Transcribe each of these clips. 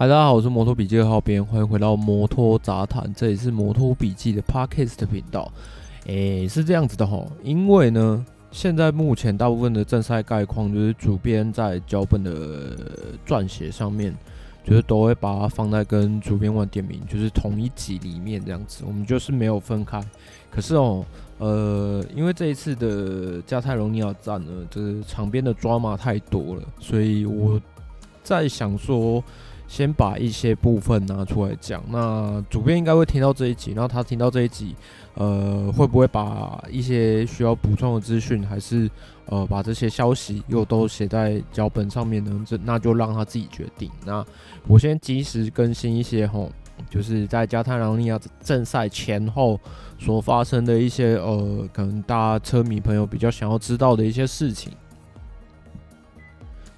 嗨，大家好，我是摩托笔记二号编，欢迎回到摩托杂谈，这里是摩托笔记的 Podcast 频道。诶，是这样子的哈，因为呢，现在目前大部分的正赛概况就是主编在脚本的撰写上面，就是都会把它放在跟主编玩点名，就是同一集里面这样子，我们就是没有分开。可是哦，呃，因为这一次的加泰隆尼亚站呢，就是场边的抓马太多了，所以我在想说。先把一些部分拿出来讲，那主编应该会听到这一集，然后他听到这一集，呃，会不会把一些需要补充的资讯，还是呃把这些消息又都写在脚本上面呢？这那就让他自己决定。那我先及时更新一些吼，就是在加泰罗尼亚正赛前后所发生的一些呃，可能大家车迷朋友比较想要知道的一些事情。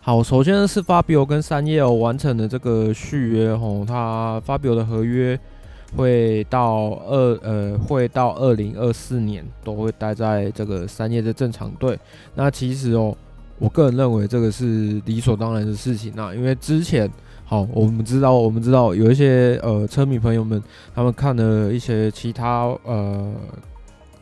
好，首先是 Fabio 跟三叶完成的这个续约吼，他 Fabio 的合约会到二呃会到二零二四年都会待在这个三叶的正常队。那其实哦，我个人认为这个是理所当然的事情啊，因为之前好我们知道我们知道有一些呃车迷朋友们他们看了一些其他呃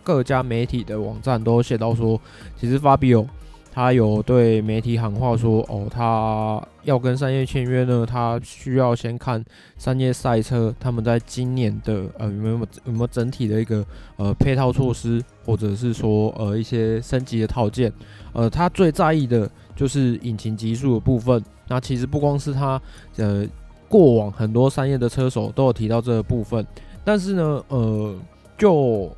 各家媒体的网站都写到说，其实 Fabio。他有对媒体喊话说：“哦，他要跟三叶签约呢，他需要先看三叶赛车他们在今年的呃有没有有没有整体的一个呃配套措施，或者是说呃一些升级的套件。呃，他最在意的就是引擎极速的部分。那其实不光是他，呃，过往很多三叶的车手都有提到这个部分，但是呢，呃，就。”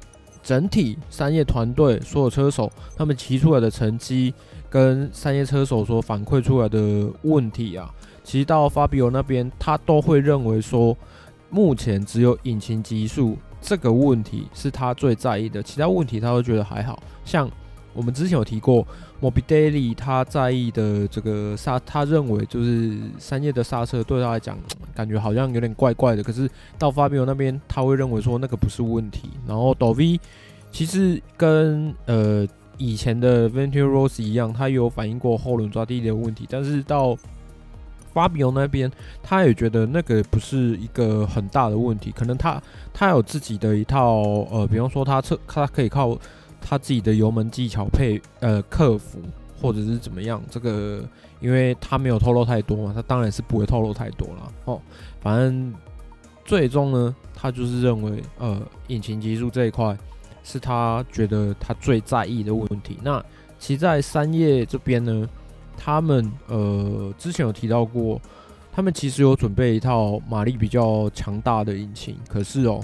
整体三叶团队所有车手，他们骑出来的成绩跟三叶车手所反馈出来的问题啊，其实到 Fabio 那边，他都会认为说，目前只有引擎极速这个问题是他最在意的，其他问题他都觉得还好。像我们之前有提过，Morbidelli 他在意的这个刹，他认为就是三叶的刹车对他来讲，感觉好像有点怪怪的。可是到 Fabio 那边，他会认为说那个不是问题。然后 Dovi 其实跟呃以前的 Valentino Rossi 一样，他有反映过后轮抓地力的问题。但是到 Fabio 那边，他也觉得那个不是一个很大的问题。可能他他有自己的一套呃，比方说他车他可以靠。他自己的油门技巧配呃克服，或者是怎么样？这个因为他没有透露太多嘛，他当然是不会透露太多了哦。反正最终呢，他就是认为呃引擎技术这一块是他觉得他最在意的问题。那其实在三叶这边呢，他们呃之前有提到过，他们其实有准备一套马力比较强大的引擎，可是哦。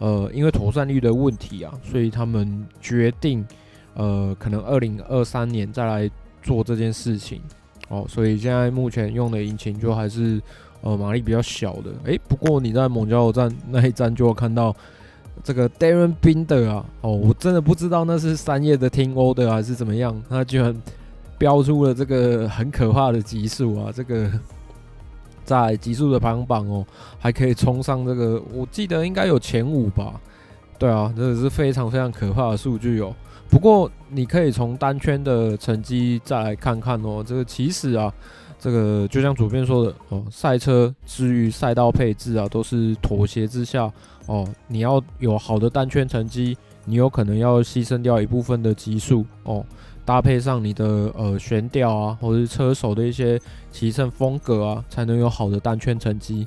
呃，因为妥善率的问题啊，所以他们决定，呃，可能二零二三年再来做这件事情。哦，所以现在目前用的引擎就还是呃马力比较小的。诶，不过你在蒙加油站那一站就会看到这个 Darren Binder 啊，哦，我真的不知道那是三叶的 Team Order 还是怎么样，他居然标出了这个很可怕的级数啊，这个。在极速的排行榜哦，还可以冲上这个，我记得应该有前五吧。对啊，这个是非常非常可怕的数据哦。不过你可以从单圈的成绩再来看看哦。这个其实啊，这个就像主编说的哦，赛车至于赛道配置啊，都是妥协之下哦。你要有好的单圈成绩，你有可能要牺牲掉一部分的极速哦。搭配上你的呃悬吊啊，或者是车手的一些骑乘风格啊，才能有好的单圈成绩。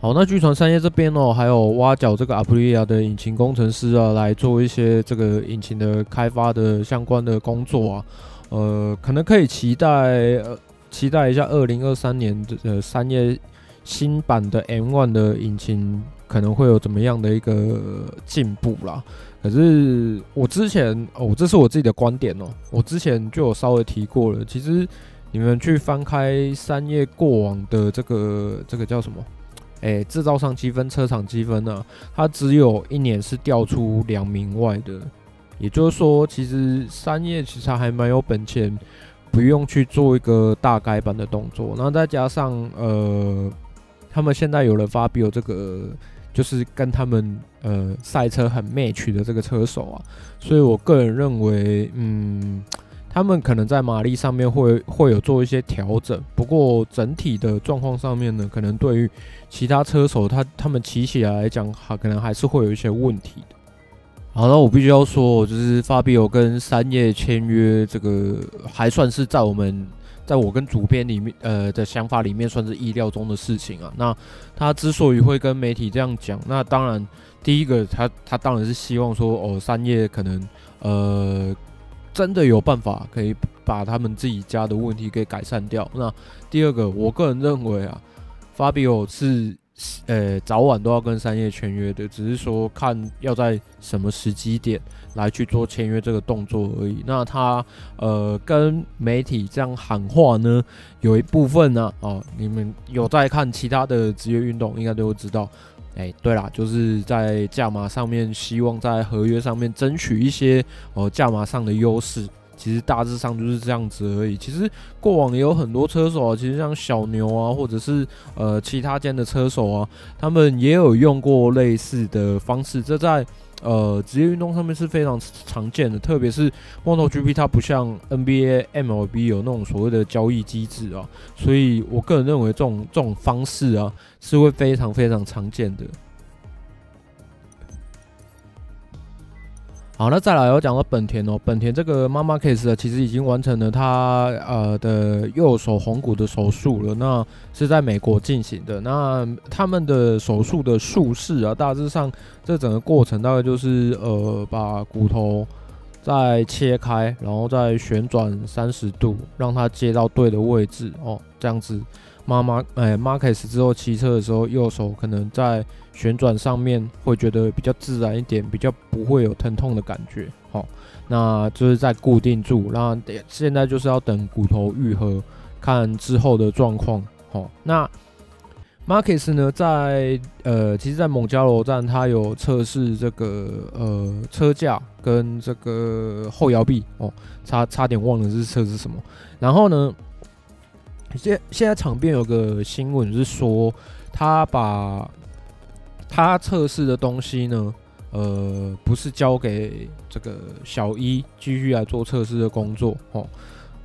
好，那据传三叶这边哦，还有挖角这个阿普利亚的引擎工程师啊，来做一些这个引擎的开发的相关的工作啊。呃，可能可以期待，呃，期待一下二零二三年的呃三叶新版的 M1 的引擎可能会有怎么样的一个进步啦。可是我之前哦，这是我自己的观点哦。我之前就有稍微提过了。其实你们去翻开三叶过往的这个这个叫什么？诶，制造商积分、车厂积分呢？它只有一年是调出两名外的。也就是说，其实三叶其实还蛮有本钱，不用去做一个大改版的动作。然后再加上呃，他们现在有了 Fabio 这个。就是跟他们呃赛车很 match 的这个车手啊，所以我个人认为，嗯，他们可能在马力上面会会有做一些调整，不过整体的状况上面呢，可能对于其他车手他他们骑起来来讲，还可能还是会有一些问题的。好，那我必须要说，就是法比欧跟三叶签约，这个还算是在我们在我跟主编里面呃的想法里面算是意料中的事情啊。那他之所以会跟媒体这样讲，那当然第一个他他当然是希望说哦，三叶可能呃。真的有办法可以把他们自己家的问题给改善掉。那第二个，我个人认为啊，法比欧是呃早晚都要跟三叶签约的，只是说看要在什么时机点来去做签约这个动作而已。那他呃跟媒体这样喊话呢，有一部分呢，哦，你们有在看其他的职业运动，应该都会知道。哎、对啦，就是在价码上面，希望在合约上面争取一些哦价码上的优势。其实大致上就是这样子而已。其实过往也有很多车手啊，其实像小牛啊，或者是呃其他间的车手啊，他们也有用过类似的方式。这在呃，职业运动上面是非常常见的，特别是 MotoGP，它不像 NBA、MLB 有那种所谓的交易机制啊，所以我个人认为这种这种方式啊，是会非常非常常见的。好，那再来我讲到本田哦，本田这个妈妈 case 其实已经完成了他呃的右手红骨的手术了，那是在美国进行的。那他们的手术的术式啊，大致上这整个过程大概就是呃把骨头再切开，然后再旋转三十度，让它接到对的位置哦，这样子。妈妈，哎，Marquez 之后骑车的时候，右手可能在旋转上面会觉得比较自然一点，比较不会有疼痛的感觉。好，那就是在固定住，那现在就是要等骨头愈合，看之后的状况。好，那 Marquez 呢，在呃，其实，在蒙加罗站，他有测试这个呃车架跟这个后摇臂哦，差差点忘了是测试什么。然后呢？现现在场边有个新闻是说，他把他测试的东西呢，呃，不是交给这个小一继续来做测试的工作哦。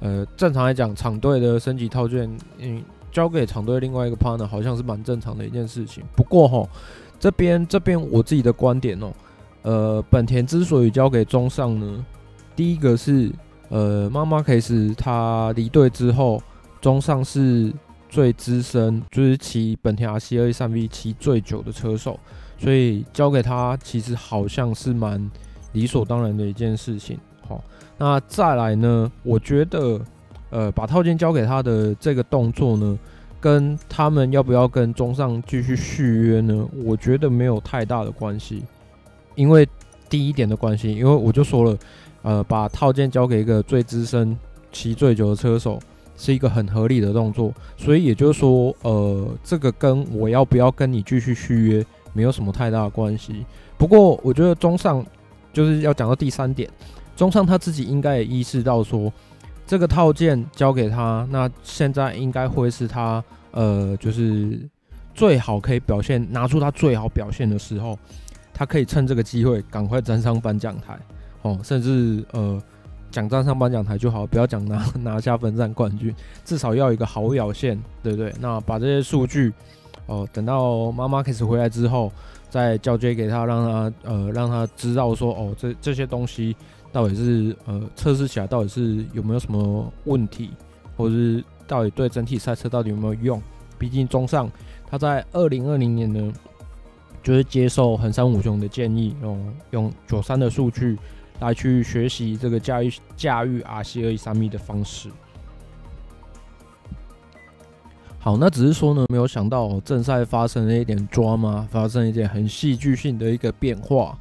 呃，正常来讲，厂队的升级套件，嗯，交给厂队另外一个 partner，好像是蛮正常的一件事情。不过哈，这边这边我自己的观点哦，呃，本田之所以交给中上呢，第一个是呃，马马克斯他离队之后。中上是最资深，就是骑本田 RC213V 骑最久的车手，所以交给他其实好像是蛮理所当然的一件事情。好，那再来呢？我觉得，呃，把套件交给他的这个动作呢，跟他们要不要跟中上继续续约呢？我觉得没有太大的关系。因为第一点的关系，因为我就说了，呃，把套件交给一个最资深、骑最久的车手。是一个很合理的动作，所以也就是说，呃，这个跟我要不要跟你继续续约没有什么太大的关系。不过，我觉得中上就是要讲到第三点，中上他自己应该也意识到说，这个套件交给他，那现在应该会是他呃，就是最好可以表现，拿出他最好表现的时候，他可以趁这个机会赶快站上颁奖台，哦，甚至呃。奖站上颁奖台就好，不要讲拿 拿下分站冠军，至少要一个好表现，对不对？那把这些数据，哦、等到妈妈开始回来之后，再交接给他，让他呃让他知道说，哦，这这些东西到底是呃测试起来到底是有没有什么问题，或者是到底对整体赛车到底有没有用？毕竟中上他在二零二零年呢，就是接受横山武雄的建议，用用九三的数据。来去学习这个驾驭驾驭 RC213V 的方式。好，那只是说呢，没有想到正赛发生了一点 drama，发生一点很戏剧性的一个变化。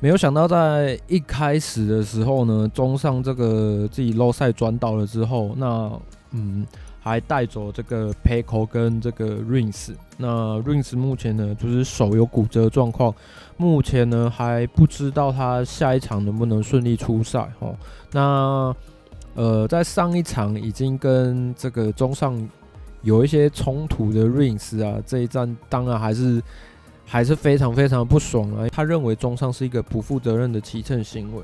没有想到在一开始的时候呢，中上这个自己漏赛转倒了之后，那嗯。还带走这个 Pecco 跟这个 Rings，那 Rings 目前呢就是手有骨折状况，目前呢还不知道他下一场能不能顺利出赛哦。那呃，在上一场已经跟这个中上有一些冲突的 Rings 啊，这一战当然还是还是非常非常不爽啊。他认为中上是一个不负责任的骑乘行为。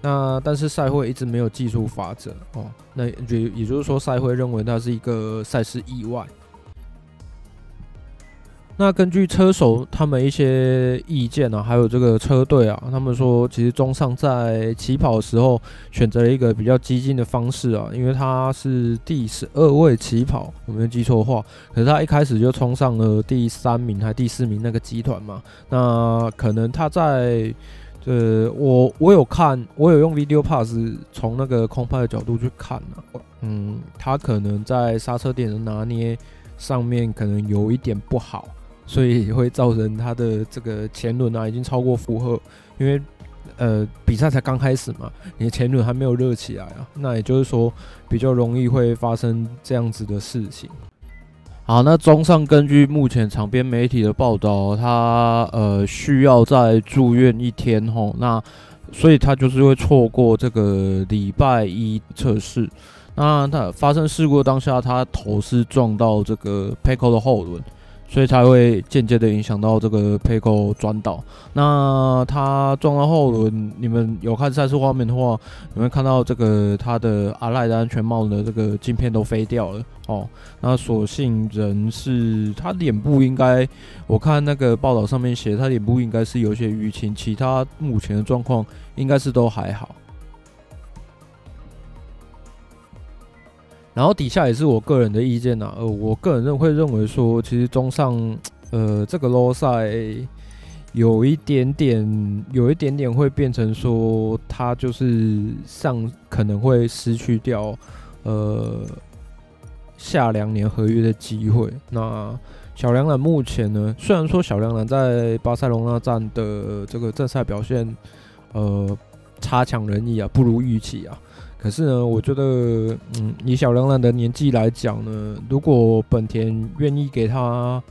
那但是赛会一直没有技术法则哦，那也也就是说赛会认为它是一个赛事意外。那根据车手他们一些意见啊，还有这个车队啊，他们说其实中上在起跑的时候选择了一个比较激进的方式啊，因为他是第十二位起跑，我没有记错话，可是他一开始就冲上了第三名还第四名那个集团嘛，那可能他在呃，我我有看，我有用 Video Pass 从那个空拍的角度去看啊，嗯，他可能在刹车点的拿捏上面可能有一点不好。所以会造成它的这个前轮啊已经超过负荷，因为呃比赛才刚开始嘛，你的前轮还没有热起来啊，那也就是说比较容易会发生这样子的事情。好，那综上根据目前场边媒体的报道，他呃需要再住院一天吼，那所以他就是会错过这个礼拜一测试。那他发生事故当下，他头是撞到这个 Pecco 的后轮。所以才会间接的影响到这个 Pecco 转倒。那他撞到后轮，你们有看赛事画面的话，你会看到这个他的阿赖的安全帽的这个镜片都飞掉了哦。那所幸人是他脸部应该，我看那个报道上面写他脸部应该是有些淤青，其他目前的状况应该是都还好。然后底下也是我个人的意见呐，呃，我个人认会认为说，其实中上，呃，这个 low 赛有一点点，有一点点会变成说，他就是上可能会失去掉，呃，下两年合约的机会。那小梁兰目前呢，虽然说小梁兰在巴塞罗那站的这个正赛表现，呃，差强人意啊，不如预期啊。可是呢，我觉得，嗯，以小梁兰的年纪来讲呢，如果本田愿意给他，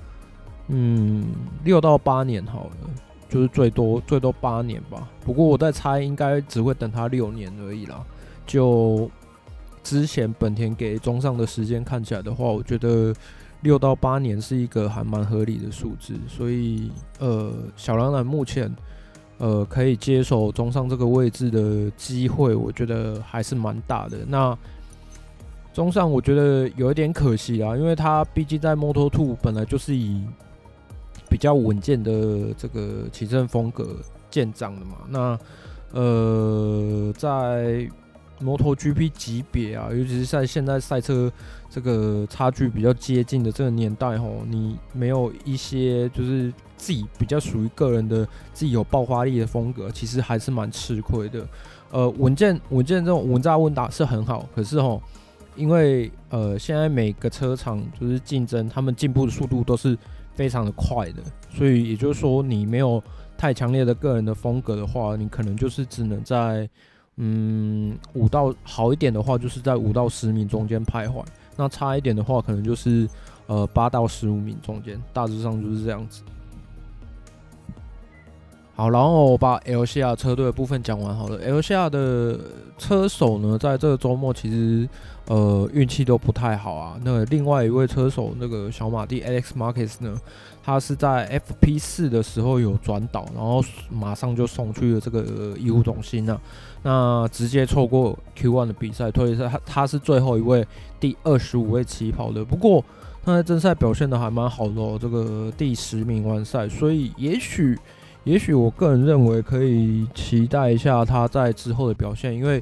嗯，六到八年好了，就是最多最多八年吧。不过我在猜，应该只会等他六年而已啦。就之前本田给中上的时间看起来的话，我觉得六到八年是一个还蛮合理的数字。所以，呃，小梁兰目前。呃，可以接手中上这个位置的机会，我觉得还是蛮大的。那中上我觉得有一点可惜啊，因为他毕竟在摩托兔本来就是以比较稳健的这个骑乘风格见长的嘛。那呃，在摩托 GP 级别啊，尤其是在现在赛车这个差距比较接近的这个年代吼，你没有一些就是。自己比较属于个人的，自己有爆发力的风格，其实还是蛮吃亏的。呃，稳健稳健这种稳扎稳打是很好，可是吼，因为呃现在每个车厂就是竞争，他们进步的速度都是非常的快的，所以也就是说，你没有太强烈的个人的风格的话，你可能就是只能在嗯五到好一点的话，就是在五到十米中间徘徊；那差一点的话，可能就是呃八到十五米中间，大致上就是这样子。好，然后我把 LCR 车队的部分讲完好了。LCR 的车手呢，在这个周末其实呃运气都不太好啊。那、另外一位车手，那个小马弟 Alex Marquez 呢，他是在 FP 四的时候有转倒，然后马上就送去了这个医护中心啊。那直接错过 Q1 的比赛，所以他他是最后一位第二十五位起跑的。不过他在正赛表现的还蛮好的哦，这个第十名完赛，所以也许。也许我个人认为可以期待一下他在之后的表现，因为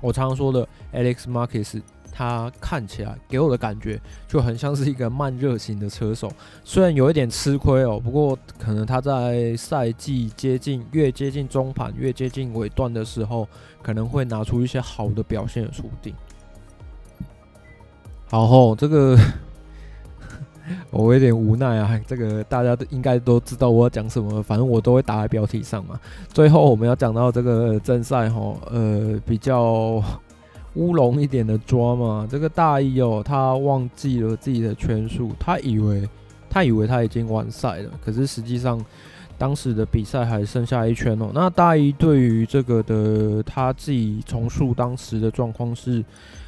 我常常说的 Alex Marquez，他看起来给我的感觉就很像是一个慢热型的车手，虽然有一点吃亏哦，不过可能他在赛季接近越接近中盘越接近尾段的时候，可能会拿出一些好的表现的说不定。好后这个。我有点无奈啊，这个大家都应该都知道我要讲什么，反正我都会打在标题上嘛。最后我们要讲到这个正赛哈，呃，比较乌龙一点的抓嘛。这个大一哦，他忘记了自己的圈数，他以为他以为他已经完赛了，可是实际上当时的比赛还剩下一圈哦。那大一对于这个的他自己重塑当时的状况是，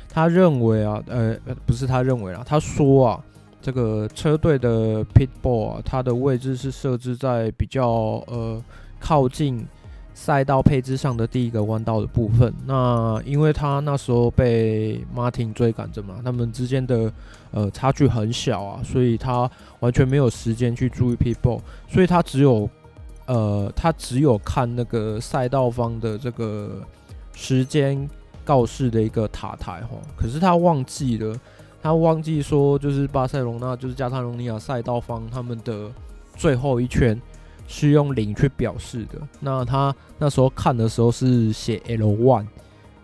他认为啊，呃，不是他认为啊，他说啊。这个车队的 pit b a l l，它的位置是设置在比较呃靠近赛道配置上的第一个弯道的部分。那因为他那时候被 Martin 追赶着嘛，他们之间的呃差距很小啊，所以他完全没有时间去注意 pit b a l l 所以他只有呃他只有看那个赛道方的这个时间告示的一个塔台哈，可是他忘记了，他忘记说就是巴塞隆纳就是加泰隆尼亚赛道方他们的最后一圈。是用零去表示的。那他那时候看的时候是写 L one，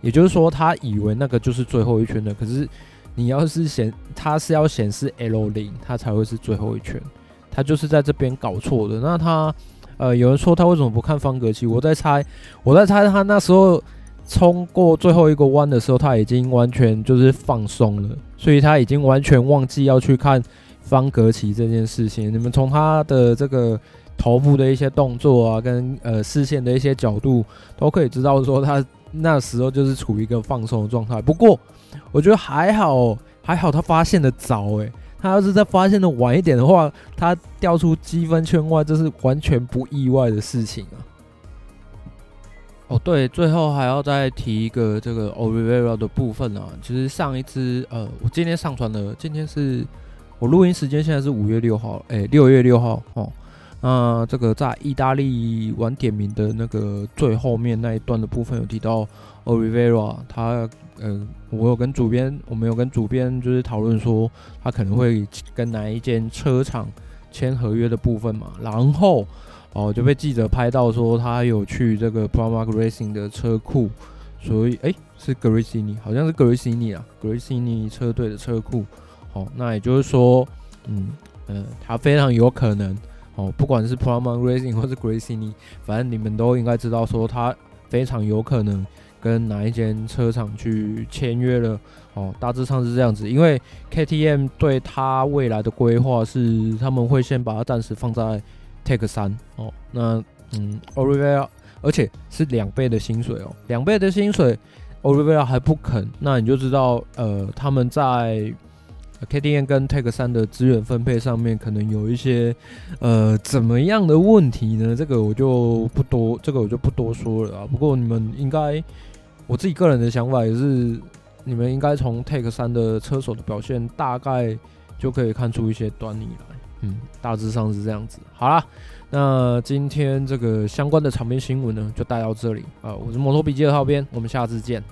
也就是说他以为那个就是最后一圈的。可是你要是显，他是要显示 L 零，他才会是最后一圈。他就是在这边搞错的。那他呃，有人说他为什么不看方格旗？我在猜，我在猜他那时候冲过最后一个弯的时候，他已经完全就是放松了，所以他已经完全忘记要去看方格旗这件事情。你们从他的这个。头部的一些动作啊，跟呃视线的一些角度，都可以知道说他那时候就是处于一个放松的状态。不过我觉得还好，还好他发现的早诶、他要是再发现的晚一点的话，他掉出积分圈外，这是完全不意外的事情啊。哦，对，最后还要再提一个这个 Oliveira 的部分啊，其实上一支呃，我今天上传的，今天是我录音时间，现在是五月六号，诶、六月六号哦。那这个在意大利晚点名的那个最后面那一段的部分有提到 Oliveira，他呃，我有跟主编，我们有跟主编就是讨论说他可能会跟哪一间车厂签合约的部分嘛，然后哦就被记者拍到说他有去这个 Pramac Racing 的车库，所以诶，是 Gresini，好像是 Gresini 啊，Gresini 车队的车库，好，那也就是说，嗯嗯，他非常有可能。哦，不管是 Pramac Racing 或是 Gresini，反正你们都应该知道，说他非常有可能跟哪一间车厂去签约了。哦，大致上是这样子，因为 KTM 对他未来的规划是，他们会先把他暂时放在 Tech 三。哦，那嗯，Oliveira，而且是两倍的薪水哦，两倍的薪水，Oliveira 还不肯，那你就知道，呃，他们在。KTN 跟 Take 三的资源分配上面可能有一些呃怎么样的问题呢？这个我就不多，这个我就不多说了啊。不过你们应该，我自己个人的想法也是，你们应该从 Take 三的车手的表现，大概就可以看出一些端倪来。嗯，大致上是这样子。好啦，那今天这个相关的场边新闻呢，就带到这里啊。我是摩托笔记的浩编，我们下次见。